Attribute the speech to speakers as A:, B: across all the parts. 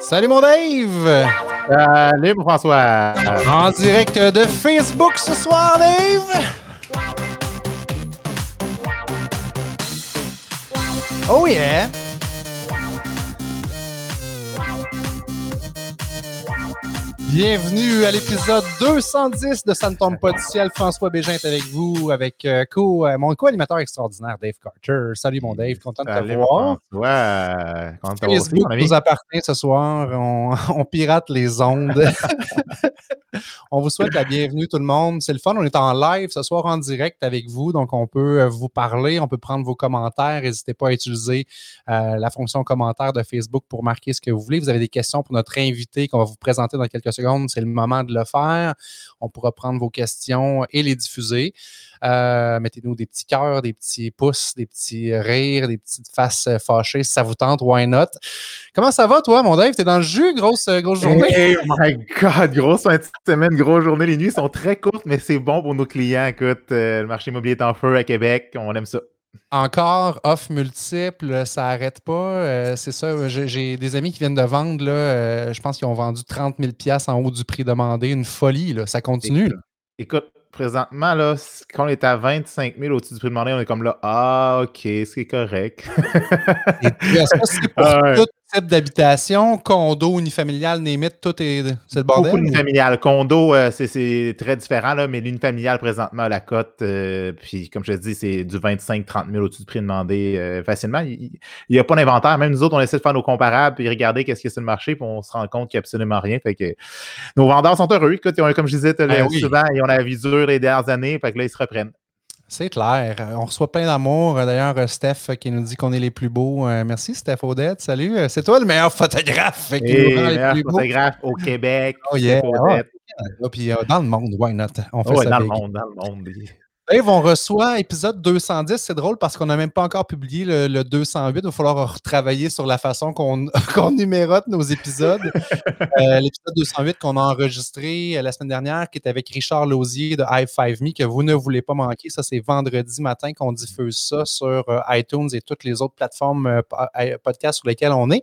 A: Salut mon Dave!
B: Salut mon François!
A: En direct de Facebook ce soir, Dave! Oh yeah! Bienvenue à l'épisode 210 de Ça ne tombe pas du ciel. François Bégin est avec vous, avec euh, co, euh, mon co-animateur extraordinaire, Dave Carter. Salut mon Dave, content de te
B: Salut,
A: voir.
B: François. Content de te voir
A: Facebook nous appartient ce soir. On, on pirate les ondes. on vous souhaite la bienvenue, tout le monde. C'est le fun. On est en live ce soir en direct avec vous. Donc, on peut euh, vous parler, on peut prendre vos commentaires. N'hésitez pas à utiliser euh, la fonction commentaire de Facebook pour marquer ce que vous voulez. Vous avez des questions pour notre invité qu'on va vous présenter dans quelques secondes. C'est le moment de le faire. On pourra prendre vos questions et les diffuser. Euh, Mettez-nous des petits cœurs, des petits pouces, des petits rires, des petites faces euh, fâchées. Si ça vous tente, why not? Comment ça va, toi, mon Dave? T'es dans le jus? Grosse, euh, grosse journée?
B: Hey, oh my God, grosse fin de semaine, grosse journée. Les nuits sont très courtes, mais c'est bon pour nos clients. Écoute, euh, le marché immobilier est en feu à Québec. On aime ça.
A: Encore, offre multiple, ça n'arrête pas. Euh, c'est ça, j'ai des amis qui viennent de vendre, là, euh, je pense qu'ils ont vendu 30 000 en haut du prix demandé. Une folie, là. ça continue. là.
B: Écoute, présentement, là, quand on est à 25 000 au-dessus du prix demandé, on est comme là, ah, OK, c'est correct.
A: Et puis, Est-ce que c'est pour
B: ouais.
A: D'habitation, condo, unifamilial, némite, tout est c'est le bordel?
B: Beaucoup d'unifamilial. Condo, euh, c'est- c'est très différent, là, mais l'unifamilial, présentement, la cote, euh, puis comme je te dis, c'est du 25-30 000 au-dessus du prix demandé euh, facilement. Il n'y a pas d'inventaire. Même nous autres, on essaie de faire nos comparables, puis regarder qu'est-ce a sur le marché, puis on se rend compte qu'il n'y a absolument rien. Fait que nos vendeurs sont heureux. Écoute, ils ont- comme je disais
A: Ben oui.
B: souvent, ils ont la vie dure les dernières années, fait que là, ils se reprennent.
A: C'est clair. Euh, On reçoit plein d'amour. Euh, D'ailleurs, euh, Steph qui nous dit qu'on est les plus beaux. Euh, Merci, Steph Odette. Salut. C'est toi le meilleur photographe qui nous rend les
B: meilleur
A: beaux.
B: photographe au Québec.
A: Oh yeah. Ah, Puis euh, dans le monde, why not? On fait
B: Ah ouais,
A: ça
B: dans le monde, dans le monde.
A: Dave, on reçoit épisode 210. C'est drôle parce qu'on n'a même pas encore publié le, le 208. Il va falloir retravailler sur la façon qu'on numérote nos épisodes. Euh, L'épisode 208 qu'on a enregistré euh, la semaine dernière, qui est avec Richard Lausier de High Five Me, que vous ne voulez pas manquer. Ça, c'est vendredi matin qu'on diffuse ça sur euh, iTunes et toutes les autres plateformes po- podcasts sur lesquelles on est.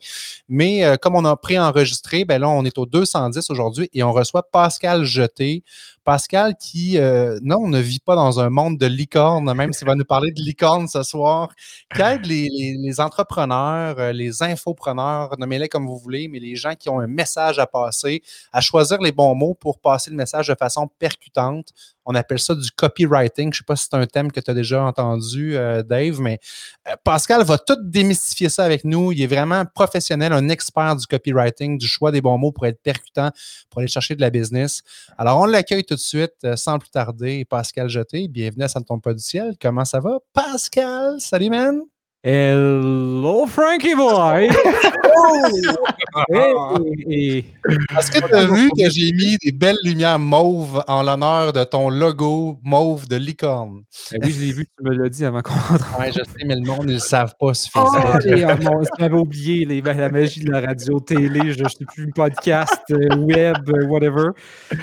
A: Mais comme on a pré-enregistré, ben là, on est au 210 aujourd'hui et on reçoit Pascal Jeté. Pascal qui, euh, non, ne vit pas dans un monde de licorne, même s'il va nous parler de licorne ce soir, qui aide les, les- les entrepreneurs, euh, les infopreneurs, nommez-les comme vous voulez, mais les gens qui ont un message à passer, à choisir les bons mots pour passer le message de façon percutante. On appelle ça du copywriting. Je ne sais pas si c'est un thème que tu as déjà entendu, euh, Dave, mais euh, Pascal va tout démystifier ça avec nous. Il est vraiment professionnel, un expert du copywriting, du choix des bons mots pour être percutant, pour aller chercher de la business. Alors, on l'accueille tout de suite, euh, sans plus tarder. Pascal Jeté, bienvenue à Ça ne tombe pas du ciel. Comment ça va? Pascal, salut, man!
C: Hello, Frankie boy! Hey!
A: Est-ce que tu as vu que j'ai mis des belles lumières mauves en l'honneur de ton logo mauve de licorne?
C: Ben oui, je l'ai vu, tu me l'as dit avant qu'on rentre.
A: Oui, je sais, mais le monde, ils ne le savent pas
C: Oh,
A: suffisamment.
C: ah, mon- j'avais oublié les- la magie de la radio, télé, je ne sais plus, podcast, euh, web, euh, whatever.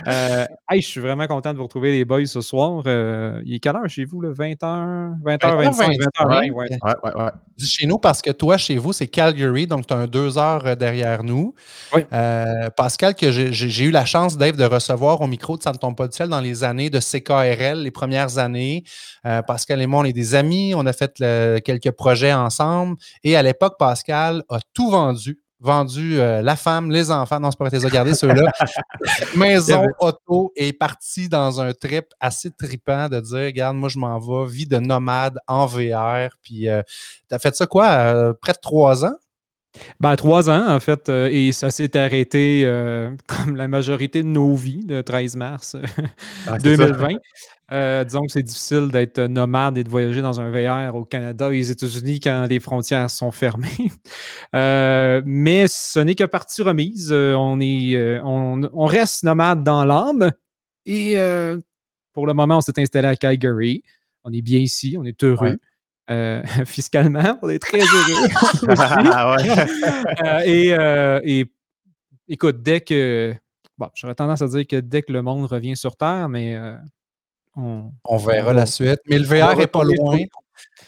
C: Euh, hey, je suis vraiment content de vous retrouver, les boys, ce soir. Euh, il est quelle heure chez vous, là? 20h, 20h25, 20h20, ouais.
B: Ouais, ouais, ouais.
A: Dis chez nous parce que toi, chez vous, c'est Calgary, donc tu as un deux heures euh, derrière nous.
C: Oui.
A: Euh, Pascal, que j'ai- eu la chance, Dave, de recevoir au micro de Ça ne tombe pas du ciel dans les années de CKRL, les premières années. Euh, Pascal et moi, on est des amis, on a fait le- quelques projets ensemble. Et à l'époque, Pascal a tout vendu. Vendu euh, la femme, les enfants, non, c'est pas vrai, regardé ceux-là. Maison, auto, et parti dans un trip assez tripant de dire, regarde, moi, je m'en vais, vie de nomade en VR. Puis, euh, t'as fait ça quoi, euh, près de trois ans?
C: Ben, trois ans, en fait, euh, et ça s'est arrêté euh, comme la majorité de nos vies, le 13 mars euh,
B: Ah.
C: 2020. Euh, disons que c'est difficile d'être nomade et de voyager dans un VR au Canada et aux États-Unis quand les frontières sont fermées. Mais ce n'est que partie remise. On, est, on, on reste nomade dans l'âme. Et pour le moment, on s'est installé à Calgary. On est bien ici, on est heureux.
B: Ouais.
C: Euh, fiscalement, on est très heureux.
B: Ah ouais.
C: Euh, et, euh, et écoute, dès que. Bon, j'aurais tendance à dire que dès que le monde revient sur Terre, mais euh, on,
A: On verra la suite. Mais le VR n'est pas loin.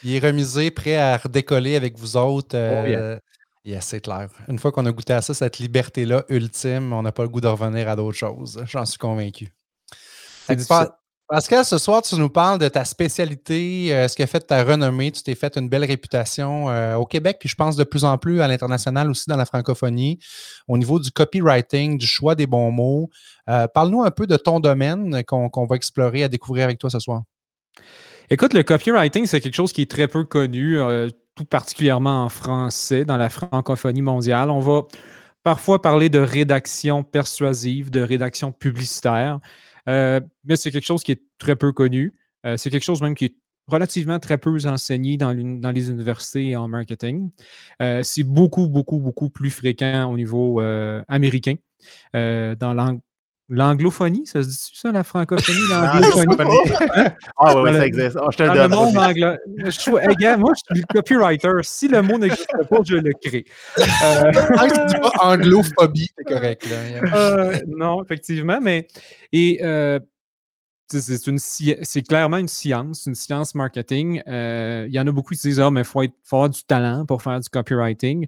A: Il est remisé, prêt à redécoller avec vous autres.
C: Oh,
A: euh, Yes, c'est clair. Une fois qu'on a goûté à ça, cette liberté-là ultime, on n'a pas le goût de revenir à d'autres choses. J'en suis convaincu. Pascal, ce soir, tu nous parles de ta spécialité, euh, ce qui a fait ta renommée. Tu t'es fait une belle réputation euh, au Québec, puis je pense de plus en plus à l'international aussi dans la francophonie, au niveau du copywriting, du choix des bons mots. Euh, parle-nous un peu de ton domaine qu'on va explorer, à découvrir avec toi ce soir.
C: Écoute, le copywriting, c'est quelque chose qui est très peu connu, tout particulièrement en français, dans la francophonie mondiale. On va parfois parler de rédaction persuasive, de rédaction publicitaire. Euh, mais c'est quelque chose qui est très peu connu. Euh, c'est quelque chose même qui est relativement très peu enseigné dans, les universités en marketing. Euh, c'est beaucoup, beaucoup, beaucoup plus fréquent au niveau américain. dans l'anglophonie, ça se dit ça, la francophonie, l'anglophonie?
B: ah oui, ça existe. Oh, je te le donne.
C: monde anglo... je, moi, je suis le copywriter. Si le mot n'existe pas, je le crée.
A: Euh... dis pas anglophobie, c'est correct.
C: non, effectivement, mais et euh, c'est clairement une science, une science marketing. Euh, il y en a beaucoup qui disent Ah, mais il faut, avoir du talent pour faire du copywriting.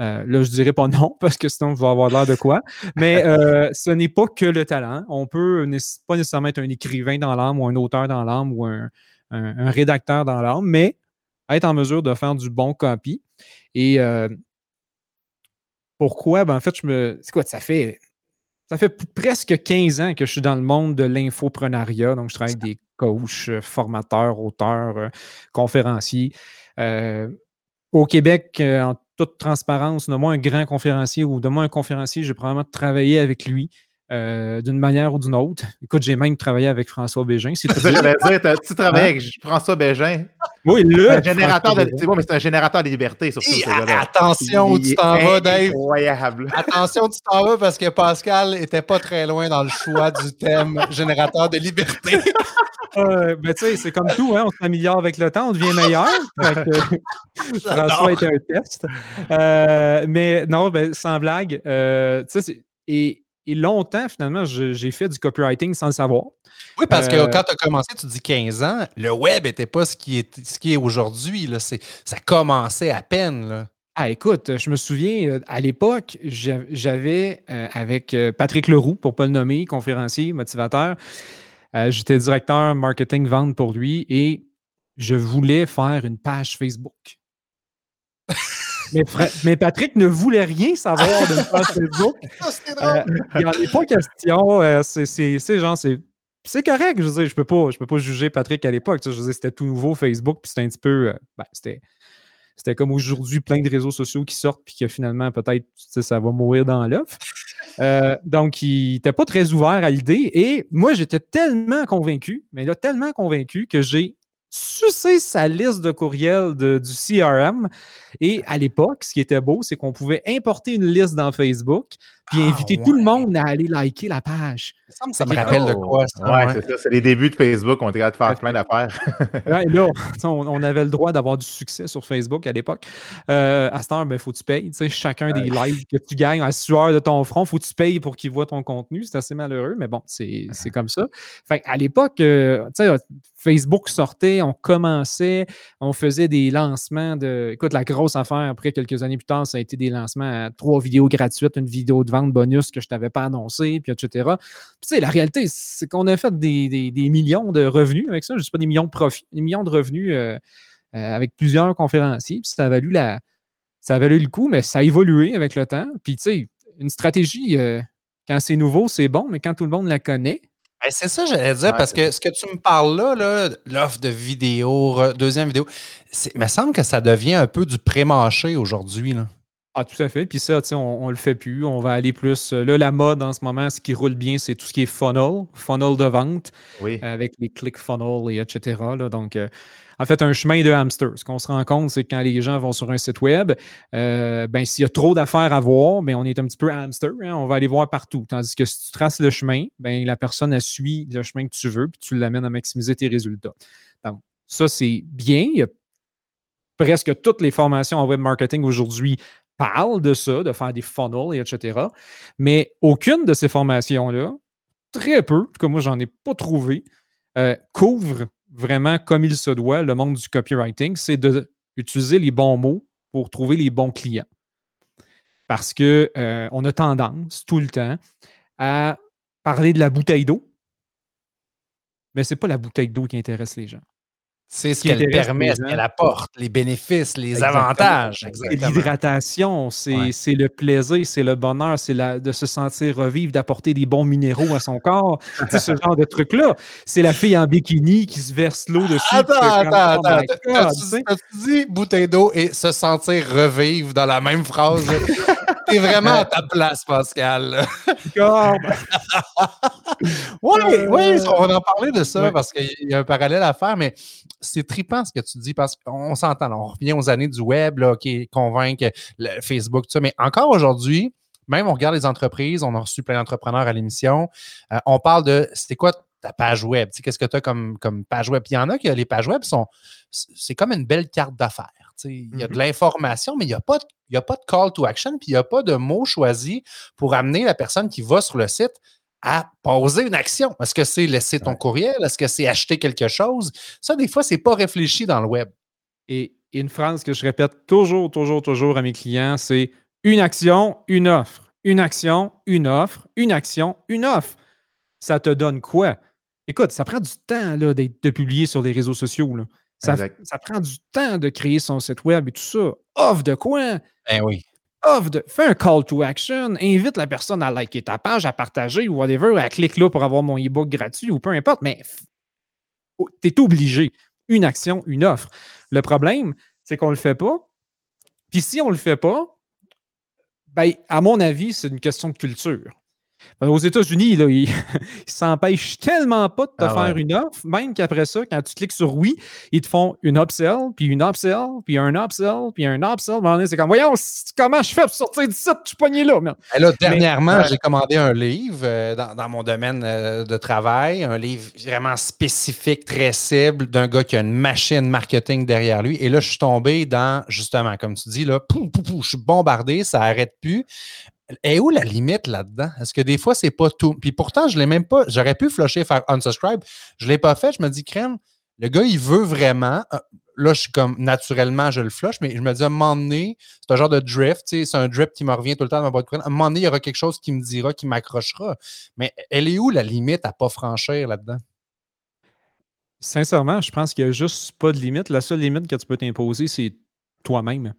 C: Euh, là, je ne dirais pas non, parce que sinon, je vais avoir l'air de quoi. Mais ce n'est pas que le talent. On peut pas nécessairement être un écrivain dans l'âme ou un auteur dans l'âme ou un, rédacteur dans l'âme, mais être en mesure de faire du bon copy. Et pourquoi? Ben, en fait, je me. C'est quoi? Ça fait ça fait presque 15 ans que je suis dans le monde de l'infoprenariat. Donc, je travaille avec des coachs, euh, formateurs, auteurs, euh, conférenciers. Euh, au Québec, en toute transparence, de moi un grand conférencier ou de moi un conférencier, je vais probablement travailler avec lui euh, d'une manière ou d'une autre. Écoute, j'ai même travaillé avec François Bégin.
B: C'est ça, j'allais dire, tu travailles avec François Bégin?
C: Oui, le.
B: Un générateur de, c'est bon, mais c'est un générateur de liberté, surtout.
A: attention où tu t'en vas, Dave.
B: Incroyable.
A: Attention où tu t'en vas parce que Pascal n'était pas très loin dans le choix du thème générateur de liberté.
C: Euh, ben, tu sais, c'est comme tout, hein, on s'améliore avec le temps, on devient meilleur. François était un test. Euh, mais non, ben, sans blague, euh, tu sais, et et longtemps, finalement, j'ai fait du copywriting sans le savoir.
A: Oui, parce que euh, quand tu as commencé, tu dis 15 ans, le web n'était pas ce qui est, ce qui est aujourd'hui. Ça commençait à peine. Là.
C: Ah, écoute, je me souviens, à l'époque, j'avais, euh, avec Patrick Leroux, pour ne pas le nommer, conférencier, motivateur, j'étais directeur marketing vente pour lui et je voulais faire une page Facebook. Mais, Patrick ne voulait rien savoir de page Facebook. Euh, il n'y en a pas question. Euh, c'est genre, c'est. correct, je veux dire, je peux pas, je peux pas juger Patrick à l'époque. Je veux c'était tout nouveau Facebook, puis c'était un petit peu. Euh, ben, c'était, c'était comme aujourd'hui plein de réseaux sociaux qui sortent, puis que finalement, peut-être, ça va mourir dans l'œuf. Donc, il n'était pas très ouvert à l'idée. Et moi, j'étais tellement convaincu, mais là, tellement convaincu que j'ai sucé sa liste de courriels du CRM. Et à l'époque, ce qui était beau, c'est qu'on pouvait importer une liste dans Facebook puis ah, inviter tout le monde à aller liker la page.
A: Ça me, rappelle de quoi
B: ça. Ouais, c'est ça. C'est les débuts de Facebook. On était capable de faire plein d'affaires.
C: là, on, avait le droit d'avoir du succès sur Facebook à l'époque. Euh, à cette heure, il ben, faut que tu payes. chacun des lives que tu gagnes à sueur de ton front, il faut que tu payes pour qu'ils voient ton contenu. C'est assez malheureux, mais bon, c'est comme ça. Fait à l'époque, euh, Facebook sortait, on commençait, on faisait des lancements de. Écoute, la grosse affaire, après quelques années plus tard, ça a été des lancements à trois vidéos gratuites, une vidéo de vente bonus que je t'avais pas annoncé, puis etc. tu sais, la réalité, c'est qu'on a fait des, millions de revenus avec ça, je ne sais pas des millions de profits, des millions de revenus euh, euh, avec plusieurs conférenciers, puis ça a valu la. Ça a valu le coup, mais ça a évolué avec le temps. Puis, tu sais, une stratégie, euh, quand c'est nouveau, c'est bon, mais quand tout le monde la connaît,
A: ben, c'est ça, j'allais dire, parce que ce que tu me parles là, l'offre de vidéo, deuxième vidéo, il me semble que ça devient un peu du pré-marché aujourd'hui.
C: Ah, tout à fait. Puis ça, on, on le fait plus. On va aller plus. Euh, là, la mode en ce moment, ce qui roule bien, c'est tout ce qui est funnel, funnel de vente,
B: oui.
C: avec les click funnel et etc. Donc, euh, en fait, un chemin de hamster. Ce qu'on se rend compte, c'est que quand les gens vont sur un site web, euh, ben, s'il y a trop d'affaires à voir, ben, on est un petit peu hamster. Hein, on va aller voir partout. Tandis que si tu traces le chemin, ben, la personne suit le chemin que tu veux, puis tu l'amènes à maximiser tes résultats. Donc, ça, c'est bien. Il y a presque toutes les formations en web marketing aujourd'hui parle de ça, de faire des funnels, et etc. Mais aucune de ces formations-là, très peu, comme moi, j'en ai pas trouvé, euh, couvre vraiment comme il se doit le monde du copywriting. C'est d'utiliser les bons mots pour trouver les bons clients. Parce qu'on euh, a tendance tout le temps à parler de la bouteille d'eau, mais ce n'est pas la bouteille d'eau qui intéresse les gens.
A: C'est ce qu'elle permet, ce qu'elle apporte, les bénéfices, les avantages.
C: L'hydratation, c'est le plaisir, c'est le bonheur, c'est de se sentir revivre, d'apporter des bons minéraux à son corps. c'est ce genre de truc-là. C'est la fille en bikini qui se verse l'eau dessus.
A: Attends, attends, attends. Tu dis bouteille d'eau et se sentir revivre dans la même phrase? T'es vraiment à ta place, Pascal. oui, oui, on va en parler de ça parce qu'il y a un parallèle à faire, mais c'est tripant ce que tu dis parce qu'on s'entend. On revient aux années du web là, qui convainc le Facebook, tout ça. Mais encore aujourd'hui, même on regarde les entreprises, on a reçu plein d'entrepreneurs à l'émission. Euh, on parle de c'est quoi ta page web? Qu'est-ce que tu as comme, comme page web? Puis il y en a qui les pages web sont. C'est comme une belle carte d'affaires. Il y a de mm-hmm. l'information, mais il n'y a, pas de, a pas de call to action, puis il n'y a pas de mot choisi pour amener la personne qui va sur le site à poser une action. Est-ce que c'est laisser ton courriel? Est-ce que c'est acheter quelque chose? Ça, des fois, ce n'est pas réfléchi dans le web.
C: Et une phrase que je répète toujours, toujours, toujours à mes clients, c'est une action, une offre. Une action, une offre, une action, une offre. Ça te donne quoi? Écoute, ça prend du temps là, de publier sur les réseaux sociaux. Ça, ça, prend du temps de créer son site web et tout ça. Offre de quoi?
A: Ben oui
C: fais un call to action, invite la personne à liker ta page, à partager ou whatever, à cliquer là pour avoir mon e-book gratuit ou peu importe, mais tu es obligé. Une action, une offre. Le problème, c'est qu'on ne le fait pas. Puis si on ne le fait pas, ben, à mon avis, c'est une question de culture. Aux États-Unis, ils ne s'empêchent tellement pas de te ah faire une offre, même qu'après ça, quand tu cliques sur oui, ils te font une upsell, puis une upsell, puis un upsell, puis un upsell. C'est comme, voyons, comment je fais pour sortir du site? Suis pogné là.
A: Et là dernièrement, j'ai commandé un livre euh, dans, mon domaine euh, de travail, un livre vraiment spécifique, très cible, d'un gars qui a une machine marketing derrière lui. Et là, je suis tombé dans, justement, comme tu dis, là, je suis bombardé, ça n'arrête plus. Et où la limite là-dedans? Est-ce que des fois, c'est pas tout? Puis pourtant, je l'ai même pas. J'aurais pu flusher, faire unsubscribe. Je ne l'ai pas fait. Je me dis, crème, le gars, il veut vraiment. Euh, là, je suis comme naturellement, je le flush, mais je me dis à un moment donné, c'est un genre de drift, c'est un drift qui me revient tout le temps dans ma boîte À un moment donné, il y aura quelque chose qui me dira, qui m'accrochera. Mais elle est où la limite à pas franchir là-dedans?
C: Sincèrement, je pense qu'il n'y a juste pas de limite. La seule limite que tu peux t'imposer, c'est toi-même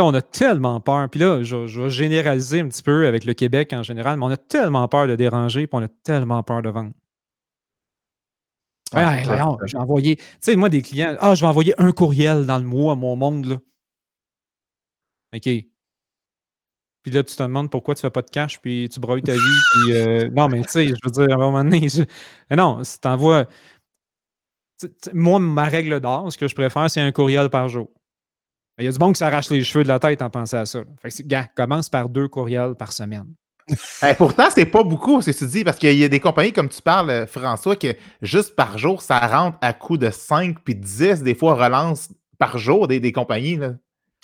C: on a tellement peur. Puis là, je, vais généraliser un petit peu avec le Québec en général, mais on a tellement peur de déranger, puis on a tellement peur de vendre. Ah, j'ai envoyé, tu sais, moi, des clients, ah, je vais envoyer un courriel dans le mois à mon monde, là. OK. Puis là, tu te demandes pourquoi tu fais pas de cash, puis tu broyes ta vie, puis euh, non, mais tu sais, je veux dire, à un moment donné, non, si tu envoies. Moi, ma règle d'or, ce que je préfère, c'est un courriel par jour. Il y a du monde qui s'arrache les cheveux de la tête en pensant à ça. Fait gars, commence par deux courriels par semaine.
B: pourtant, c'est pas beaucoup, ce que tu dis, parce qu'il y a des compagnies, comme tu parles, euh, François, que juste par jour, ça rentre à coût de 5 puis 10, des fois, relance par jour des, compagnies.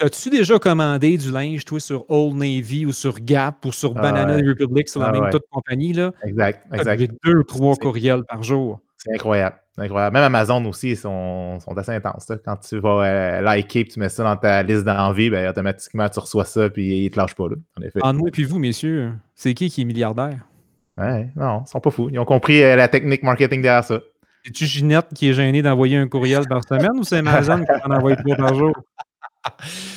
C: As-tu déjà commandé du linge, toi, sur Old Navy ou sur Gap ou sur Banana Republic, sur la ah même toute compagnie? Là?
B: Exact, exact.
C: J'ai deux, trois courriels par jour.
B: C'est incroyable. Même Amazon aussi sont, sont assez intenses. Quand tu vas euh, liker et tu mets ça dans ta liste d'envie, ben, automatiquement tu reçois ça puis ils ne te lâchent pas. Là,
C: en effet. En nous et puis vous, messieurs, c'est qui qui est milliardaire?
B: Ouais, non, ils sont pas fous. Ils ont compris euh, la technique marketing derrière ça.
C: C'est-tu Ginette qui est gênée d'envoyer un courriel par semaine ou c'est Amazon qui en envoie trois par jour?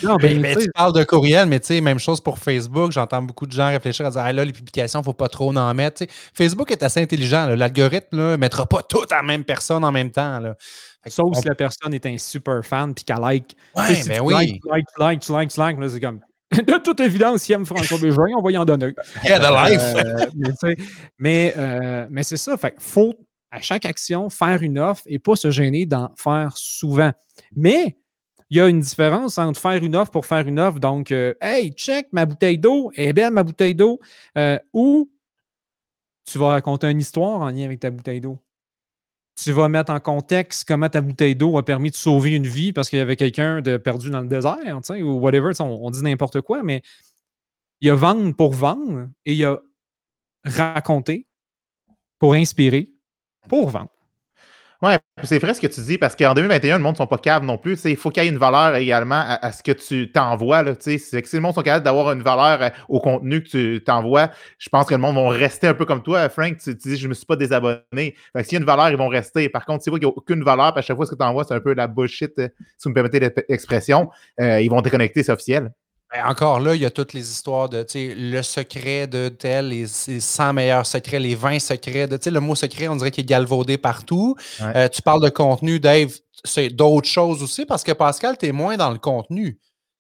A: Non, ben, ben tu parles de courriel, mais tu sais, même chose pour Facebook. J'entends beaucoup de gens réfléchir à dire ah, là, les publications, il ne faut pas trop en mettre. Facebook est assez intelligent. L'algorithme ne mettra pas toutes à la même personne en même temps. Là.
C: Sauf si la personne est un super fan puis qu'elle like.
A: Ouais, ben oui. Like,
C: like, like, like, like, c'est comme. De toute évidence, il aime François Bégin, on va y en donner.
A: Yeah, the life.
C: Euh, mais, euh, mais c'est ça. Fait faut à chaque action faire une offre et pas se gêner d'en faire souvent. Mais il y a une différence entre faire une offre pour faire une offre. Donc, euh, hey, check ma bouteille d'eau, est belle ma bouteille d'eau, euh, ou tu vas raconter une histoire en lien avec ta bouteille d'eau. Tu vas mettre en contexte comment ta bouteille d'eau a permis de sauver une vie parce qu'il y avait quelqu'un de perdu dans le désert, ou whatever. On, on, dit n'importe quoi, mais il y a vendre pour vendre et il y a raconter pour inspirer pour vendre.
B: Ouais, c'est vrai ce que tu dis, parce qu'en 2021, le monde ne sont pas capables non plus. Il faut qu'il y ait une valeur également à, ce que tu t'envoies. Si le monde sont capables d'avoir une valeur euh, au contenu que tu t'envoies, je pense que le monde va rester un peu comme toi, Frank. Tu, dis, je ne me suis pas désabonné. S'il y a une valeur, ils vont rester. Par contre, si tu vois qu'il n'y a aucune valeur, à chaque fois ce que tu envoies, c'est un peu la bullshit, euh, si vous me permettez l'expression, euh, ils vont déconnecter, c'est officiel.
A: Ben, encore là, il y a toutes les histoires de le secret de tel, les, 100 meilleurs secrets, les 20 secrets. De, le mot secret, on dirait qu'il est galvaudé partout. Euh, tu parles de contenu, Dave, c'est d'autres choses aussi parce que Pascal, tu es moins dans le contenu.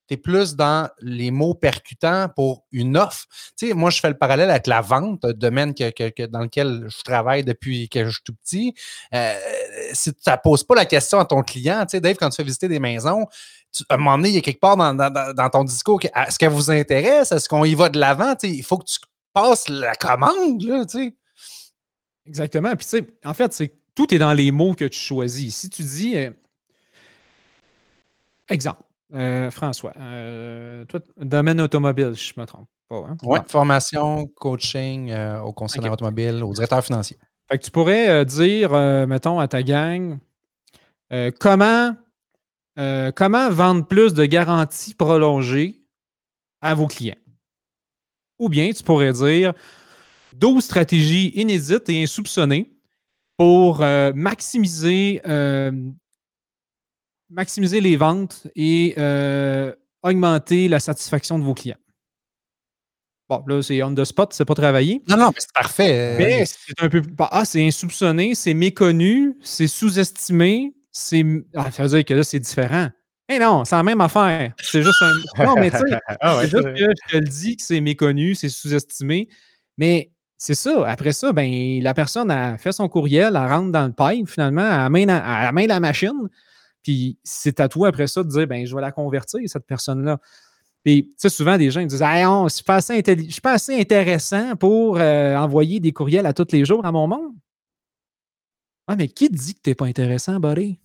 A: Tu es plus dans les mots percutants pour une offre. moi, je fais le parallèle avec la vente, domaine que, dans lequel je travaille depuis que je suis tout petit. Euh, si tu ne poses pas la question à ton client, Dave, quand tu fais visiter des maisons, à un moment donné, il y a quelque part dans, ton discours, est-ce qu'elle vous intéresse? Est-ce qu'on y va de l'avant? Il faut que tu passes la commande. Là,
C: Exactement. Puis, en fait, c'est tout est dans les mots que tu choisis. Si tu dis, euh, exemple, euh, François, euh, toi, domaine automobile, je me trompe pas. Hein?
A: Oui, formation, coaching au concessionnaire automobile, au directeur financier.
C: Fait que tu pourrais dire, mettons, à ta gang, comment euh, comment vendre plus de garanties prolongées à vos clients? Ou bien tu pourrais dire 12 stratégies inédites et insoupçonnées pour euh, maximiser, euh, maximiser les ventes et augmenter la satisfaction de vos clients. Bon, là, c'est on the spot, c'est pas travaillé.
A: Non, non, c'est parfait.
C: Mais c'est un peu. Ah, c'est insoupçonné, c'est méconnu, c'est sous-estimé, c'est. Ah, ça veut dire que là, c'est différent. Mais non, c'est la même affaire. C'est juste un. Non, mais tu sais, ah c'est juste que je te le dis que c'est méconnu, c'est sous-estimé. Mais c'est ça. Après ça, ben, la personne a fait son courriel, elle rentre dans le pipe, finalement, elle amène, elle amène la machine. Puis c'est à toi après ça de dire ben, je vais la convertir, cette personne-là. Puis, tu sais, souvent, des gens ils disent Ah, non, je ne suis pas assez intéressant pour euh, envoyer des courriels à tous les jours à mon monde. Ah, mais qui dit que tu n'es pas intéressant, buddy?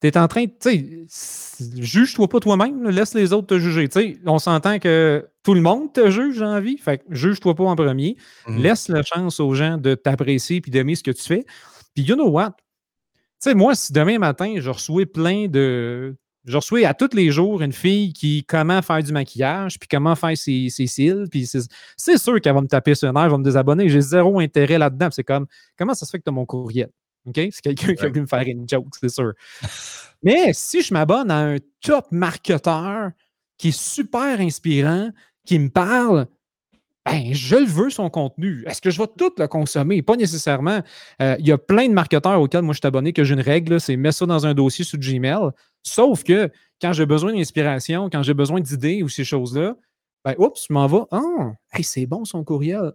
C: Tu es en train, tu sais, juge-toi pas toi-même, laisse les autres te juger. Tu sais, on s'entend que tout le monde te juge, j'ai envie. Fait que juge-toi pas en premier. Mhm. Laisse la chance aux gens de t'apprécier puis d'aimer ce que tu fais. Puis, you know what? Tu sais, moi, si demain matin, je reçois plein de. Je reçois à tous les jours une fille qui comment faire du maquillage, puis comment faire ses, cils, puis c'est sûr qu'elle va me taper sur un nerf, elle va me désabonner. J'ai zéro intérêt là-dedans. C'est comme, comment ça se fait que tu as mon courriel? OK? C'est quelqu'un qui a pu me faire une joke, c'est sûr. Mais si je m'abonne à un top marketeur qui est super inspirant, qui me parle, ben, je le veux son contenu. Est-ce que je vais tout le consommer? Pas nécessairement. Euh, il y a plein de marketeurs auxquels moi je suis abonné que j'ai une règle, c'est mettre ça dans un dossier sous Gmail. Sauf que quand j'ai besoin d'inspiration, quand j'ai besoin d'idées ou ces choses-là, ben, oups, je m'en vais. Ah, c'est bon son courriel.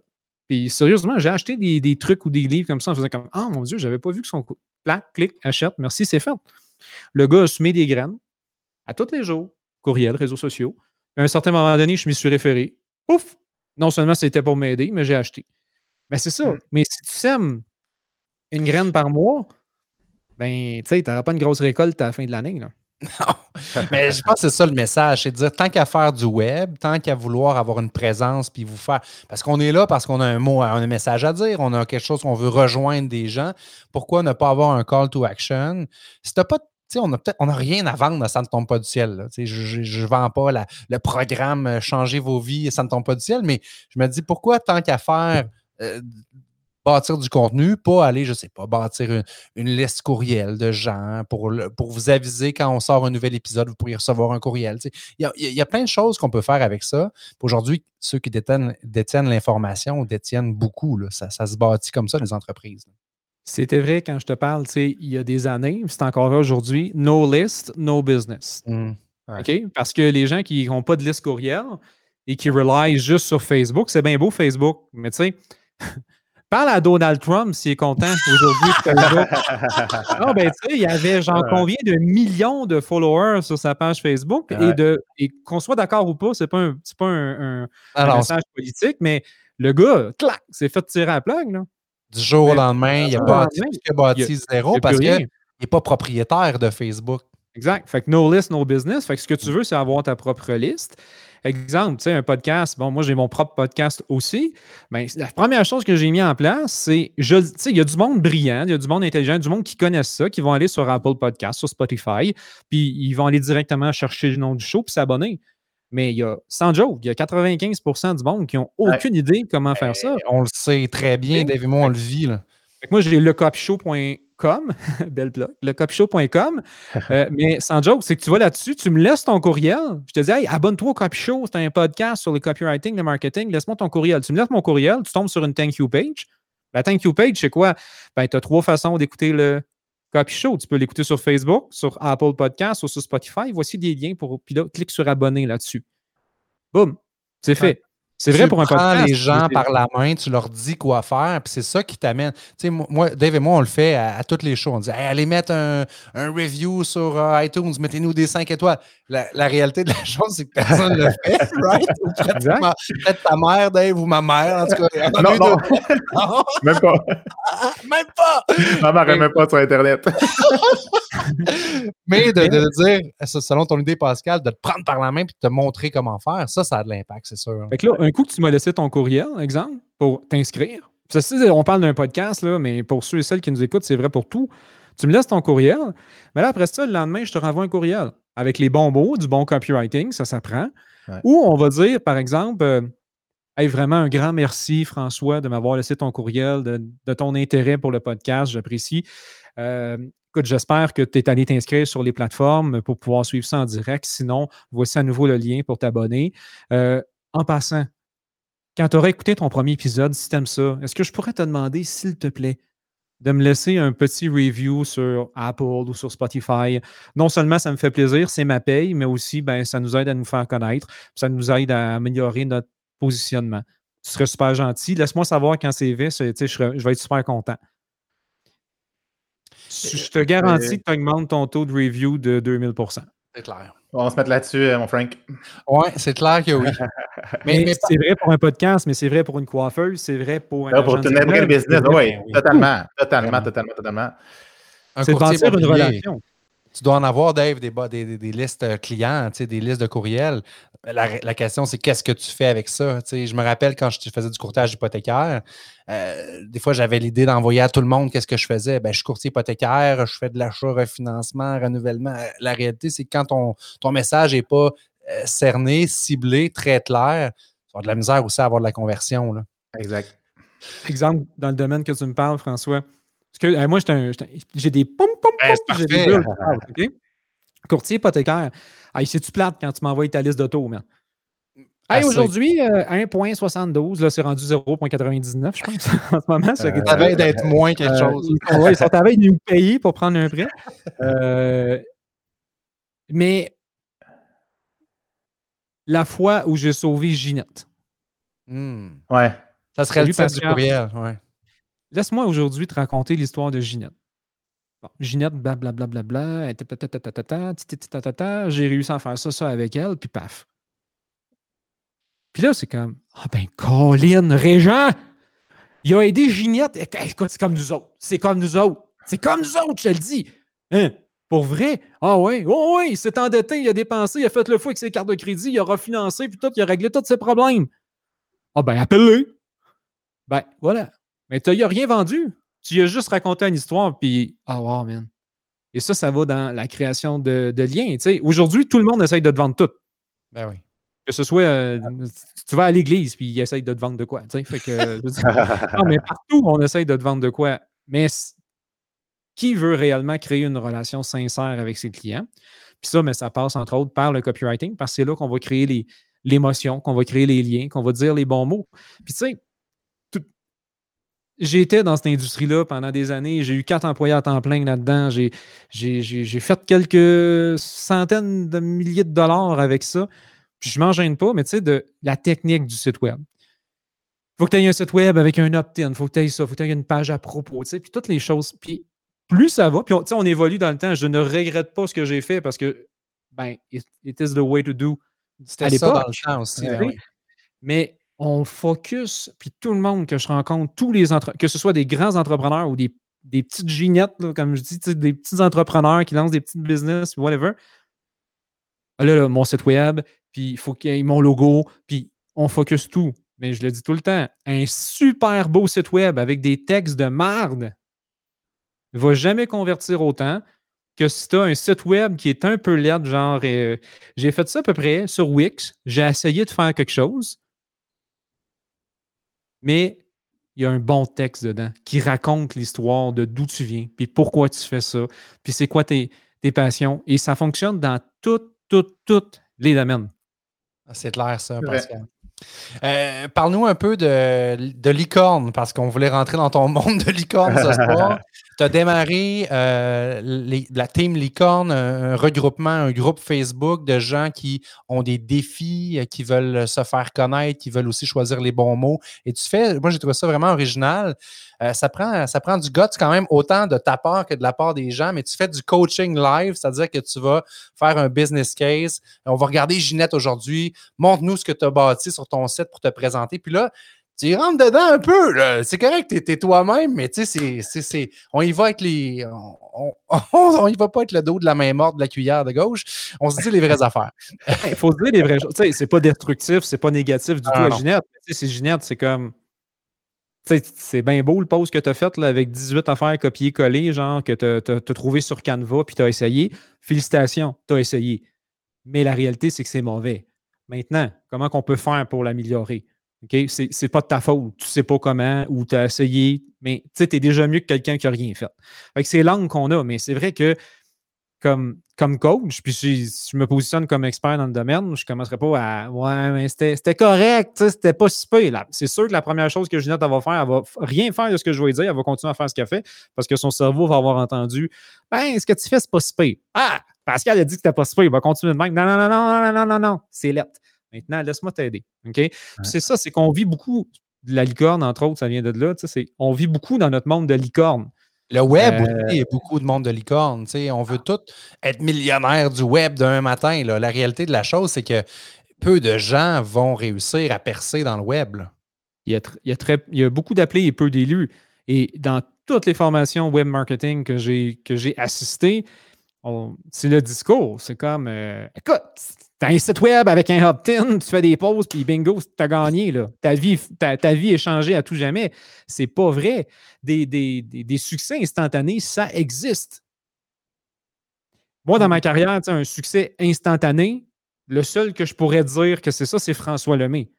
C: Puis sérieusement, j'ai acheté des, trucs ou des livres comme ça en faisant comme Ah mon Dieu, j'avais pas vu que son coup. Plac, clic, achète, merci, c'est fait. Le gars a semé des graines à tous les jours, courriel, réseaux sociaux. À un certain moment donné, je m'y suis référé. Ouf! Non seulement c'était pour m'aider, mais j'ai acheté. Mais c'est ça. Mmh. Mais si tu sèmes une graine par mois, ben, tu sais, tu n'auras pas une grosse récolte à la fin de l'année.
A: Non. Mais je pense que c'est ça le message, c'est de dire tant qu'à faire du web, tant qu'à vouloir avoir une présence puis vous faire. Parce qu'on est là parce qu'on a un mot, un message à dire, on a quelque chose qu'on veut rejoindre des gens. Pourquoi ne pas avoir un call to action? Si pas on n'a on a rien à vendre, ça ne tombe pas du ciel. Je ne vends pas le programme euh, Changer vos vies, ça ne tombe pas du ciel, mais je me dis pourquoi tant qu'à faire euh, bâtir du contenu, pas aller, je ne sais pas, bâtir une, liste courriel de gens pour, pour vous aviser quand on sort un nouvel épisode, vous pourriez recevoir un courriel. Il y, a, plein de choses qu'on peut faire avec ça. Aujourd'hui, ceux qui détiennent, détiennent l'information détiennent beaucoup. Ça, se bâtit comme ça, les entreprises.
C: C'était vrai quand je te parle, il y a des années, c'est encore vrai aujourd'hui, no list, no business. Mmh? Parce que les gens qui n'ont pas de liste courriel et qui relient juste sur Facebook, c'est bien beau Facebook, mais tu sais, Parle à Donald Trump s'il est content aujourd'hui. non, ben, tu sais, il y avait genre combien de millions de followers sur sa page Facebook et, de, et qu'on soit d'accord ou pas, c'est pas un, pas un, message politique, mais le gars, clac, s'est fait tirer à la plaque. Là.
A: Du jour au lendemain, il a bâti, il a bâti zéro parce qu'il n'est pas propriétaire de Facebook.
C: Exact. Fait que no list, no business. Fait que ce que tu veux, c'est avoir ta propre liste. Exemple, tu sais, un podcast, bon, moi j'ai mon propre podcast aussi. Mais la première chose que j'ai mis en place, c'est, je, tu sais, il y a du monde brillant, il y a du monde intelligent, du monde qui connaissent ça, qui vont aller sur Apple Podcast, sur Spotify, puis ils vont aller directement chercher le nom du show puis s'abonner. Mais il y a, sans joke, il y a 95% du monde qui n'ont aucune idée comment faire ça.
A: On le sait très bien, Dave et moi, on le vit. Là.
C: Moi, j'ai lecopshow.com, belle plug, lecopshow.com. euh, mais sans joke, c'est que tu vas là-dessus, tu me laisses ton courriel. Je te dis, hey, abonne-toi au Copy Show, c'est un podcast sur le copywriting, le marketing, laisse-moi ton courriel. Tu me laisses mon courriel, tu tombes sur une thank you page. La thank you page, c'est quoi? Ben, tu as trois façons d'écouter le, Copy Show. Tu peux l'écouter sur Facebook, sur Apple Podcasts ou sur Spotify. Voici des liens pour. Puis là, clique sur abonner là-dessus. Boum, c'est fait. C'est vrai pour un
A: podcast. les gens par la main, tu leur dis quoi faire, puis c'est ça qui t'amène. Tu sais, moi, Dave et moi, on le fait à, toutes les shows. On dit allez mettre un, un, review sur euh, iTunes, mettez-nous des 5 étoires. La, la, réalité de la chose, c'est que personne ne le fait, right? Peut-être ta mère, Dave, ou ma mère, en tout cas.
B: Non, non. même pas.
A: même pas.
B: Ma mère n'est même pas sur Internet.
A: Mais de, de, dire, selon ton idée, Pascal, de te prendre par la main et de te montrer comment faire, ça, ça a de l'impact, c'est sûr.
C: Fait que là, un coup que tu m'as laissé ton courriel, exemple, pour t'inscrire, on parle d'un podcast, là, mais pour ceux et celles qui nous écoutent, c'est vrai pour tout. Tu me laisses ton courriel, mais là, après ça, le lendemain, je te renvoie un courriel avec les bons mots, du bon copywriting, ça s'apprend. Ou on va dire, par exemple, euh, vraiment un grand merci, François, de m'avoir laissé ton courriel, de, ton intérêt pour le podcast, j'apprécie. Euh, écoute, j'espère que tu es allé t'inscrire sur les plateformes pour pouvoir suivre ça en direct. Sinon, voici à nouveau le lien pour t'abonner. Euh, en passant, quand tu auras écouté ton premier épisode, si tu aimes ça, est-ce que je pourrais te demander, s'il te plaît, de me laisser un petit review sur Apple ou sur Spotify? Non seulement ça me fait plaisir, c'est ma paye, mais aussi ben, ça nous aide à nous faire connaître, ça nous aide à améliorer notre positionnement. Tu serais super gentil. Laisse-moi savoir quand c'est fait, je, je vais être super content. Je te garantis que tu augmentes ton taux de review de 2000%
A: C'est clair.
B: On va se mettre là-dessus, euh, mon Frank.
A: Oui, c'est clair que oui.
C: mais, c'est vrai pour un podcast, mais c'est vrai pour une coiffeuse, c'est vrai pour un.
B: pour tenir le business, oui, totalement, totalement, totalement, totalement.
C: C'est de bâtir une relation
A: tu dois en avoir, Dave, des, des, des, listes euh, clients, des listes de courriels. La, question, c'est qu'est-ce que tu fais avec ça? je me rappelle quand je faisais du courtage hypothécaire, euh, des fois, j'avais l'idée d'envoyer à tout le monde qu'est-ce que je faisais. Ben, je suis courtier hypothécaire, je fais de l'achat, refinancement, renouvellement. La réalité, c'est que quand ton, ton message n'est pas euh, cerné, ciblé, très clair, tu as de la misère aussi à avoir de la conversion. Là.
B: Exact.
C: Exemple, dans le domaine que tu me parles, François, parce que moi, j'ai des pom pom
B: pom. j'ai des bulles.
C: Courtier hypothécaire. Hey, c'est-tu plate quand tu m'envoies ta liste d'auto, man? Hey, aujourd'hui, 1.72, euh, là, c'est rendu 0.99, je pense, en ce moment. Ça
A: euh, d'être moins quelque euh, chose.
C: oui, ils sont à de nous payer pour prendre un prêt. mais la fois où j'ai sauvé Ginette.
A: Hmm.
B: Ouais.
A: Ça serait le titre du courriel, ouais.
C: Laisse-moi aujourd'hui te raconter l'histoire de Ginette. Bon, Ginette, blablabla, j'ai réussi à faire ça, ça avec elle, puis paf. Puis là, c'est comme, ah ben, Colin, Régent, il a aidé Ginette. Écoute, c'est comme nous autres. C'est comme nous autres. C'est comme nous autres, je te le dis. Hein? Pour vrai? Ah oui, oh oui, il s'est endetté, il a dépensé, il a fait le fou avec ses cartes de crédit, il a refinancé, puis tout, il a réglé tous ses problèmes. Ah ben, appelle-le. Ben, voilà. Mais tu n'as rien vendu. Tu lui as juste raconté une histoire, puis ah, wow, man. Et ça, ça va dans la création de, liens. Aujourd'hui, tout le monde essaye de te vendre tout.
A: Ben oui.
C: Que ce soit, euh, tu vas à l'église, puis ils essayent de te vendre de quoi. Fait que, non, mais partout, on essaye de te vendre de quoi. Mais qui veut réellement créer une relation sincère avec ses clients? Puis ça, mais ça passe entre autres par le copywriting, parce que c'est là qu'on va créer l'émotion, qu'on va créer les liens, qu'on va dire les bons mots. Puis tu sais, J'étais dans cette industrie-là pendant des années. J'ai eu quatre employés à temps plein là-dedans. J'ai, fait quelques centaines de milliers de dollars avec ça. Puis je ne m'en gêne pas, mais tu sais, de la technique du site web. Il faut que tu aies un site web avec un opt-in, il faut que tu aies ça, il faut que tu aies une page à propos, tu sais, puis toutes les choses. Puis plus ça va, puis on, on évolue dans le temps. Je ne regrette pas ce que j'ai fait parce que, ben, it, is the way to do.
A: C'était ça dans le aussi. Ben
C: mais on focus, puis tout le monde que je rencontre, tous les que ce soit des grands entrepreneurs ou des, petites gignettes, comme je dis, des petits entrepreneurs qui lancent des petites business, whatever. Là, là mon site web, puis il faut qu'il y ait mon logo, puis on focus tout. Mais je le dis tout le temps, un super beau site web avec des textes de marde ne va jamais convertir autant que si tu as un site web qui est un peu laid, genre euh, j'ai fait ça à peu près sur Wix, j'ai essayé de faire quelque chose, mais il y a un bon texte dedans qui raconte l'histoire de d'où tu viens, puis pourquoi tu fais ça, puis c'est quoi tes, tes passions. Et ça fonctionne dans toutes, toutes, toutes les domaines.
A: Ah, c'est clair, ça, Pascal. Euh, parle-nous un peu de, licorne, parce qu'on voulait rentrer dans ton monde de licorne ce soir. tu as démarré euh, la team licorne, un, regroupement, un groupe Facebook de gens qui ont des défis, euh, qui veulent se faire connaître, qui veulent aussi choisir les bons mots. Et tu fais, moi j'ai trouvé ça vraiment original. Euh, ça, prend, ça prend du guts quand même, autant de ta part que de la part des gens, mais tu fais du coaching live, c'est-à-dire que tu vas faire un business case. On va regarder Ginette aujourd'hui. Montre-nous ce que tu as bâti sur ton site pour te présenter. Puis là, tu rentres dedans un peu. C'est correct, tu es, toi-même, mais tu sais, c'est, on y va avec les. On, on, y va pas avec le dos de la main morte de la cuillère de gauche. On se dit les vraies affaires.
C: Il faut se dire les vraies choses. Tu sais, c'est pas destructif, c'est pas négatif du tout à Ginette. Tu sais, c'est Ginette, c'est comme c'est bien beau le post que tu as fait là, avec 18 affaires copier-coller, genre que tu as, trouvé sur Canva puis tu as essayé. Félicitations, tu as essayé. Mais la réalité, c'est que c'est mauvais. Maintenant, comment qu'on peut faire pour l'améliorer? OK? C'est pas de ta faute. Tu sais pas comment ou tu as essayé, mais tu es déjà mieux que quelqu'un qui n'a rien fait. fait c'est l'angle qu'on a, mais c'est vrai que comme, comme coach, puis si je me positionne comme expert dans le domaine, je ne commencerai pas à Ouais, mais c'était correct, c'était pas si peu. C'est sûr que la première chose que Ginette va faire, elle va rien faire de ce que je vais dire, elle va continuer à faire ce qu'elle fait parce que son cerveau va avoir entendu Ben, ce que tu fais, c'est pas si peu. Ah, Pascal a dit que c'était pas si peu, il va continuer de même. Non, non, non, non, non, non, non, non, c'est lettre. Maintenant, laisse-moi t'aider. OK? C'est ça, c'est qu'on vit beaucoup de la licorne, entre autres, ça vient de là. On vit beaucoup dans notre monde de licorne.
A: Le web euh, il y a beaucoup de monde de licorne. On veut tous être millionnaire du web d'un matin. La réalité de la chose, c'est que peu de gens vont réussir à percer dans le web.
C: Il, y a il, y a très, il y a beaucoup d'appelés et peu d'élus. Et dans toutes les formations web marketing que j'ai assisté, c'est le discours. C'est comme euh, écoute, T'as un site web avec un opt-in, tu fais des pauses, puis bingo, t'as gagné. Là. Ta, vie, ta, vie est changée à tout jamais. C'est pas vrai. Des, des, succès instantanés, ça existe. Moi, dans ma carrière, un succès instantané, le seul que je pourrais dire que c'est ça, c'est François Lemay,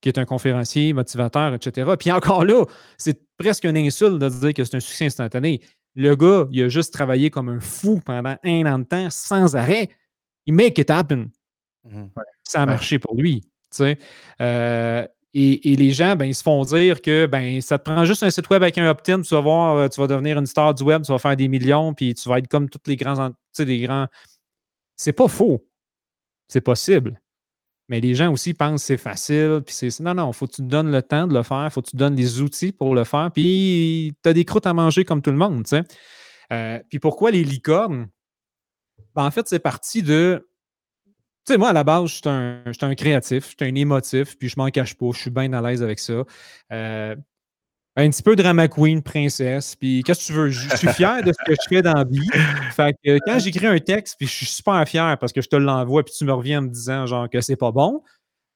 C: qui est un conférencier, motivateur, etc. Puis encore là, c'est presque une insulte de dire que c'est un succès instantané. Le gars, il a juste travaillé comme un fou pendant un an de temps, sans arrêt il make it happen. Mhm. Ça a marché pour lui. Euh, et, les gens, ben, ils se font dire que ben, ça te prend juste un site web avec un opt-in, tu vas voir, euh, tu vas devenir une star du web, tu vas faire des millions, puis tu vas être comme tous les grands. Les grands... C'est pas faux. C'est possible. Mais les gens aussi pensent que c'est facile. Puis c'est non, non, il faut que tu te donnes le temps de le faire, il faut que tu te donnes les outils pour le faire. Puis tu as des croûtes à manger comme tout le monde. Euh, puis pourquoi les licornes? Ben, en fait, c'est parti de. Tu sais, moi, à la base, je suis un, créatif, je suis un émotif, puis je m'en cache pas, je suis bien à l'aise avec ça. Euh, un petit peu drama queen, princesse, puis qu'est-ce que tu veux? Je suis fier de ce que je fais dans la vie. Fait que quand j'écris un texte, puis je suis super fier parce que je te l'envoie, puis tu me reviens en me disant genre que c'est pas bon,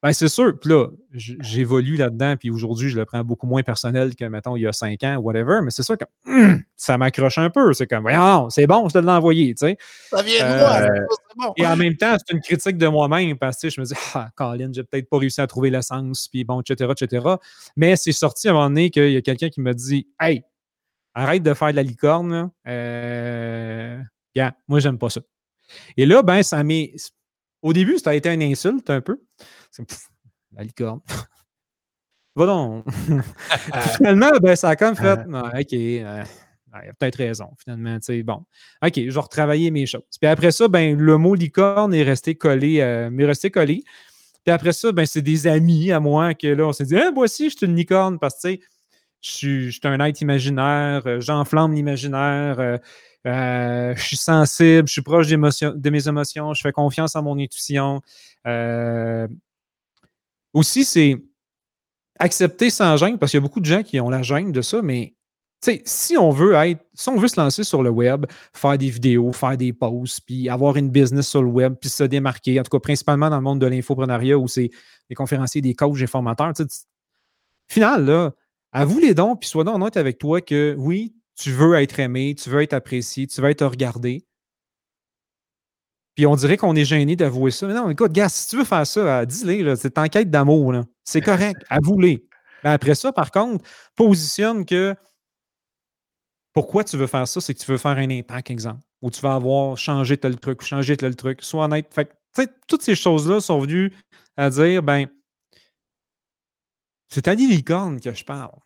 C: ben, c'est sûr. Puis là, j'évolue là-dedans, puis aujourd'hui, je le prends beaucoup moins personnel que, mettons, il y a cinq ans, whatever. Mais c'est sûr que hum, ça m'accroche un peu. C'est comme, non, c'est bon, je te l'ai envoyé, tu sais.
A: Ça vient de moi,
C: euh, bon. Et en même temps, c'est une critique de moi-même parce que je me dis, ah, Colin, j'ai peut-être pas réussi à trouver l'essence, puis bon, etc., etc. Mais c'est sorti à un moment donné qu'il y a quelqu'un qui me dit, hey, arrête de faire de la licorne, euh, moi, j'aime pas ça. Et là, ben, ça m'est. Au début, ça a été une insulte un peu. La licorne. Va donc. finalement, ben, ça a comme fait. OK, euh, il a peut-être raison, finalement. Bon, OK, je vais retravailler mes choses. Puis après ça, ben, le mot licorne est resté collé, euh, resté collé. Puis après ça, ben, c'est des amis à moi que là, on s'est dit, ah, moi aussi, je suis une licorne parce que, je suis, je suis un être imaginaire, euh, j'enflamme l'imaginaire, je suis sensible, je suis proche de mes émotions, je fais confiance en mon intuition. Aussi, c'est accepter sans gêne, parce qu'il y a beaucoup de gens qui ont la gêne de ça, mais si on veut être, si on veut se lancer sur le web, faire des vidéos, faire des posts, puis avoir une business sur le web, puis se démarquer, en tout cas principalement dans le monde de l'infoprenariat où c'est des conférenciers, des coachs, des formateurs, final, avoue les dons, puis sois honnête avec toi que oui, tu veux être aimé, tu veux être apprécié, tu veux être regardé. Puis on dirait qu'on est gêné d'avouer ça. Mais non, écoute, gars, si tu veux faire ça, dis-le, c'est en quête d'amour. C'est correct, avoue-les. Mais après ça, par contre, positionne que pourquoi tu veux faire ça, c'est que tu veux faire un impact, exemple, ou tu vas avoir changé tel truc, changé tel truc. Sois honnête. Fait toutes ces choses-là sont venues à dire, ben, c'est à des licornes que je parle.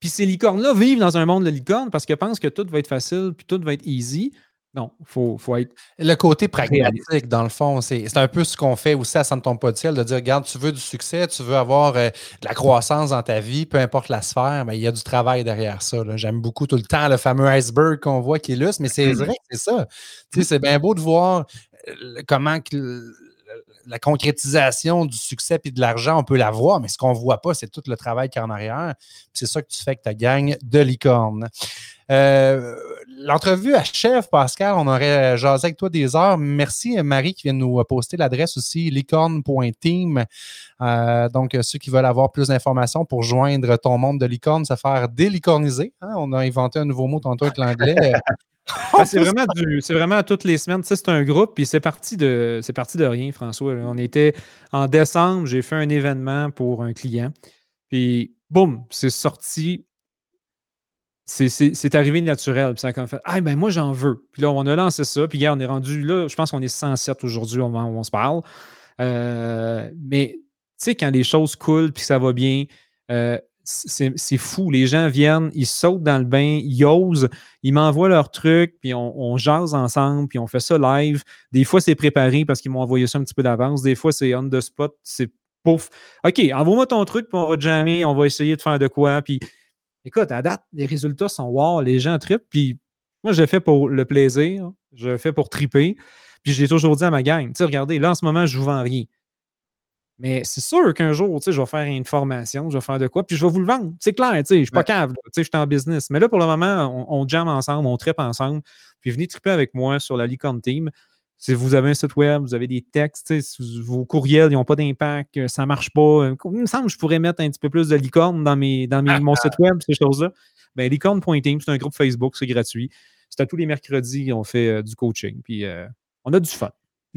C: Puis ces licornes-là vivent dans un monde de licornes parce qu'elles pensent que tout va être facile, puis tout va être easy. Non, il faut, être.
A: Le côté pragmatique, dans le fond, c'est un peu ce qu'on fait aussi à Santon Pas de de dire regarde, tu veux du succès, tu veux avoir euh, de la croissance dans ta vie, peu importe la sphère, mais il y a du travail derrière ça. J'aime beaucoup tout le temps le fameux iceberg qu'on voit qui est là, mais c'est vrai, c'est ça. c'est bien beau de voir euh, comment la concrétisation du succès et de l'argent, on peut la voir, mais ce qu'on ne voit pas, c'est tout le travail qu'il y a en arrière. C'est ça que tu fais que ta gang de licorne. Euh, l'entrevue achève, Pascal. On aurait jasé avec toi des heures. Merci, Marie, qui vient nous poster l'adresse aussi, licorne.team. Euh, donc, ceux qui veulent avoir plus d'informations pour joindre ton monde de licorne, se faire délicorniser. Hein? On a inventé un nouveau mot tantôt avec l'anglais.
C: Ah, c'est vraiment c'est vraiment toutes les semaines. c'est un groupe, puis c'est parti de c'est parti de rien, François. On était en décembre, j'ai fait un événement pour un client. Puis boum, c'est sorti. C'est arrivé naturel. Puis ça a comme fait Ah ben moi j'en veux. Puis là, on a lancé ça. Puis hier, on est rendu là, je pense qu'on est 107 aujourd'hui, on, on, se parle. Euh, mais tu sais, quand les choses coulent puis ça va bien, euh, c'est fou. Les gens viennent, ils sautent dans le bain, ils osent, ils m'envoient leurs trucs, puis on, jase ensemble, puis on fait ça live. Des fois, c'est préparé parce qu'ils m'ont envoyé ça un petit peu d'avance. Des fois, c'est on the spot, c'est pouf. OK, envoie-moi ton truc, puis on va jammer, on va essayer de faire de quoi. Puis écoute, à date, les résultats sont wow, les gens trippent, puis moi, je le fais pour le plaisir, je le fais pour triper. Puis j'ai toujours dit à ma gang, tu sais, regardez, là, en ce moment, je vous vends rien. Mais c'est sûr qu'un jour, je vais faire une formation, je vais faire de quoi, puis je vais vous le vendre. C'est clair, je ne suis pas cave, je suis en business. Mais là, pour le moment, on, on jamme ensemble, on tripe ensemble. Puis venez triper avec moi sur la Licorne Team. Si vous avez un site web, vous avez des textes, vos courriels n'ont pas d'impact, euh, ça ne marche pas. Il me semble que je pourrais mettre un petit peu plus de licorne dans, mes, dans mon site web, ces choses-là. Ben, c'est un groupe Facebook, c'est gratuit. C'est à tous les mercredis qu'on fait euh, du coaching. Puis euh, on a du fun.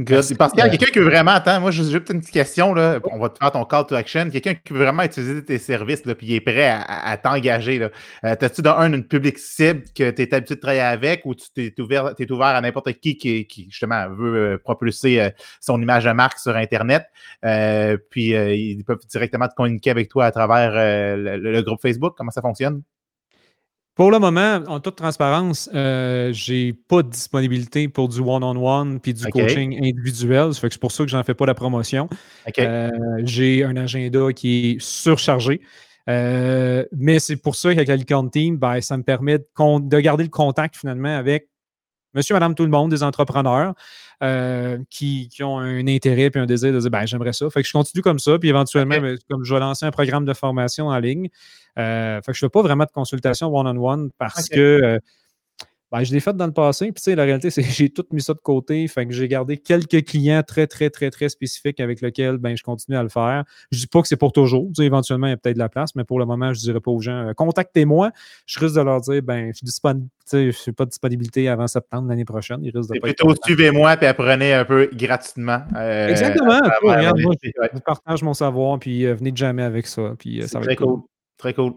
B: Parce qu'il y a quelqu'un qui veut vraiment, attends, moi j'ai juste une petite question, là. on va te faire ton call to action. Quelqu'un qui veut vraiment utiliser tes services, là, puis il est prêt à, t'engager. Euh, T'as-tu dans un une public cible que tu es habitué de travailler avec ou tu t'es ouvert, es ouvert à n'importe qui, qui, justement veut euh, propulser euh, son image de marque sur Internet? Euh, puis ils peuvent directement te communiquer avec toi à travers le groupe Facebook? Comment ça fonctionne?
C: Pour le moment, en toute transparence, euh, j'ai pas de disponibilité pour du one-on-one puis du coaching individuel. c'est pour ça que je n'en fais pas la promotion. Euh, j'ai un agenda qui est surchargé. Euh, mais c'est pour ça qu'avec la Licorne Team, ben, ça me permet de, garder le contact finalement avec monsieur, madame, tout le monde, des entrepreneurs euh, qui, ont un intérêt et un désir de dire ben, j'aimerais ça. Fait que je continue comme ça, puis éventuellement, comme je vais lancer un programme de formation en ligne. Euh, fait que je ne fais pas vraiment de consultation one-on-one parce que euh, ben, je l'ai fait dans le passé. Puis, tu sais, la réalité, c'est que j'ai tout mis ça de côté. Fait que j'ai gardé quelques clients très, très, très, très spécifiques avec lesquels ben, je continue à le faire. Je ne dis pas que c'est pour toujours. Tu sais, éventuellement, il y a peut-être de la place, mais pour le moment, je ne dirais pas aux gens euh, contactez-moi. Je risque de leur dire ben, je ne suis pas de disponibilité avant septembre l'année prochaine.
B: Ils risquent de plutôt suivez-moi et apprenez un peu gratuitement.
C: Euh, Exactement. regarde, moi, je partage mon savoir, puis euh, venez de jamais avec ça. Puis, ça va
B: très
C: être cool.
B: Très cool.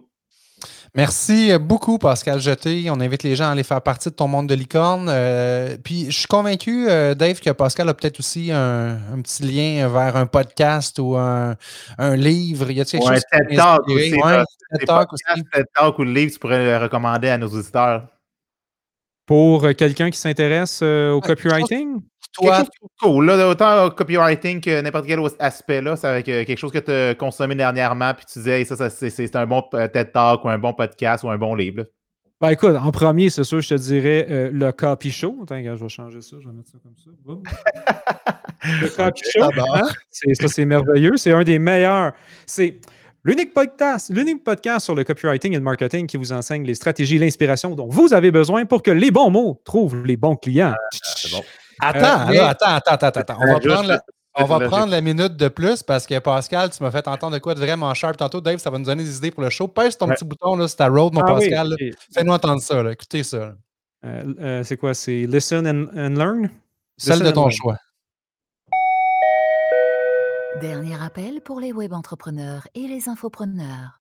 A: Merci beaucoup, Pascal Jeté. On invite les gens à aller faire partie de ton monde de licorne. Euh, puis je suis convaincu, euh, Dave, que Pascal a peut-être aussi un, petit lien vers un podcast ou un, livre.
B: Y a quelque chose un TED Talk aussi. Ouais, TED Talk aussi. TED Talk ou le livre, tu pourrais le recommander à nos auditeurs.
C: Pour quelqu'un qui s'intéresse euh, au copywriting?
B: Toi. Cool. Là, autant copywriting que n'importe quel aspect là, c'est avec quelque chose que tu as consommé dernièrement, puis tu disais, ça, ça c'est un bon TED Talk ou un bon podcast ou un bon livre.
C: Ben écoute, en premier, c'est sûr, je te dirais euh, le Copy Show. Attends, je vais changer ça, je vais mettre ça comme ça. le Copy Show, hein? ça c'est merveilleux. C'est un des meilleurs. C'est L'unique podcast, l'unique podcast sur le copywriting et le marketing qui vous enseigne les stratégies et l'inspiration dont vous avez besoin pour que les bons mots trouvent les bons clients.
B: C'est bon.
A: Attends,
C: Euh, mais-
A: là, attends, attends, attends, attends. On va prendre la, on va prendre la minute de plus parce que Pascal, tu m'as fait entendre de quoi de vraiment sharp tantôt. Dave, ça va nous donner des idées pour le show. Pèse ton
B: Ouais.
A: petit bouton, là, c'est ta road, mon
C: Ah
A: Pascal. Fais-nous entendre ça, là. écoutez ça.
C: Euh, euh, c'est quoi? C'est listen and, and learn?
A: Celle de ton choix.
D: Dernier appel pour les web entrepreneurs et les infopreneurs.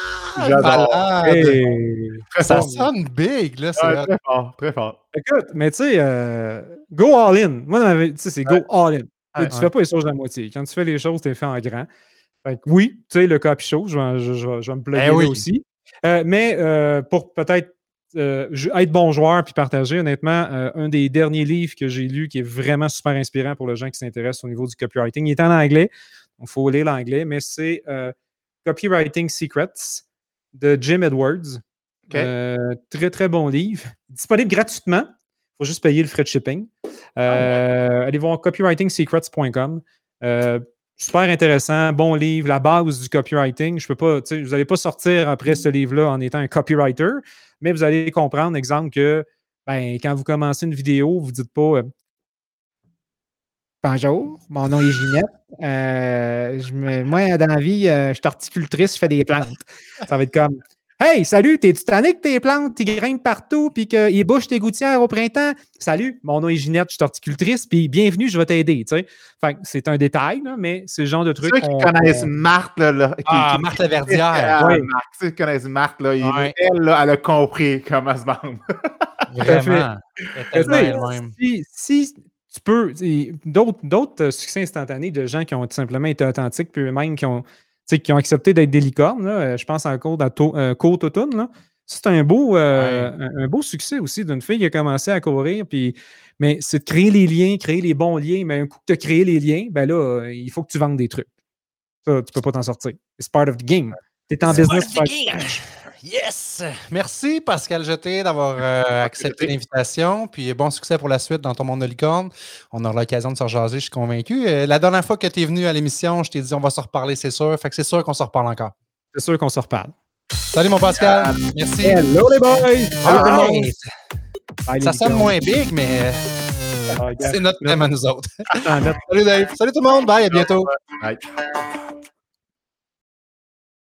B: J'adore.
A: Malade.
C: Hey!
B: Très
A: Ça sonne big, là. c'est
B: Ouais, très fort, très fort.
C: Écoute, mais tu sais, euh, go all in. Moi, tu sais, c'est go all in.
B: Ouais,
C: tu
A: ouais.
C: fais pas les choses à moitié. Quand tu fais les choses, tu les fais en grand. Fait que oui, tu sais, le copy show, je vais, je- je vais- je vais me plugger
A: Ben oui.
C: aussi. Euh, mais euh, pour peut-être euh, être bon joueur puis partager, honnêtement, euh, un des derniers livres que j'ai lu qui est vraiment super inspirant pour les gens qui s'intéressent au niveau du copywriting, il est en anglais, il faut lire l'anglais, mais c'est euh, Copywriting Secrets de Jim Edwards. Euh, très, très bon livre. Disponible gratuitement. Il faut juste payer le frais de shipping. Euh, Allez voir copywritingsecrets.com. Euh, super intéressant, bon livre, la base du copywriting. Je peux pas, vous n'allez pas sortir après ce livre-là en étant un copywriter, mais vous allez comprendre, exemple, que ben, quand vous commencez une vidéo, vous ne dites pas Bonjour, mon nom est Ginette. Euh, je me- moi, dans la vie, euh, je suis horticultrice, je fais des plantes. Ça va être comme Hey, salut, t'es-tu tanné que tes plantes, tu grimpent partout, puis qu'ils bouchent tes gouttières au printemps? Salut, mon nom est Ginette, je suis horticultrice, puis bienvenue, je vais t'aider. tu sais. C'est un détail, là, mais c'est le genre de truc.
B: Ceux qui
C: qu'on-
B: connaissent
C: qu'on-
B: Marthe, là, là, qui-
A: Ah,
B: qui-
A: Marthe Laverdière.
B: Ah,
C: Ouais.
B: Marthe, ceux qui connaissent Marthe, là,
A: Ouais.
B: elle, là, elle a compris comment se vendre.
A: Vraiment. Elle est
C: Tu sais,
A: tellement elle-même.
C: si, si tu peux, d'autres, d'autres euh, succès instantanés de gens qui ont tout simplement été authentiques, puis eux-mêmes qui ont, qui ont accepté d'être des licornes, là, euh, je pense encore à euh, Côte Automne. C'est un beau, euh, un, un beau succès aussi d'une fille qui a commencé à courir, puis, mais c'est de créer les liens, créer les bons liens, mais un coup que tu as créé les liens, ben là, il faut que tu vendes des trucs. Ça, tu peux pas t'en sortir. It's part of the game. Tu es en business. pour faire-
A: Yes! Merci Pascal Jeté d'avoir euh, accepté l'invitation. Puis bon succès pour la suite dans ton monde de licorne. On aura l'occasion de se rejaser, je suis convaincu. Euh, la dernière fois que tu es venu à l'émission, je t'ai dit on va se reparler, c'est sûr. Fait que c'est sûr qu'on se reparle encore.
C: C'est sûr qu'on se reparle.
A: Salut mon Pascal. Merci.
C: Hello les boys! Salut tout le monde!
A: Alright.
C: Bye, les
A: Ça sonne moins big, mais
C: Ah,
A: c'est notre thème à nous autres. Salut Dave. Salut tout le monde. Bye, à bientôt.
B: Ouais.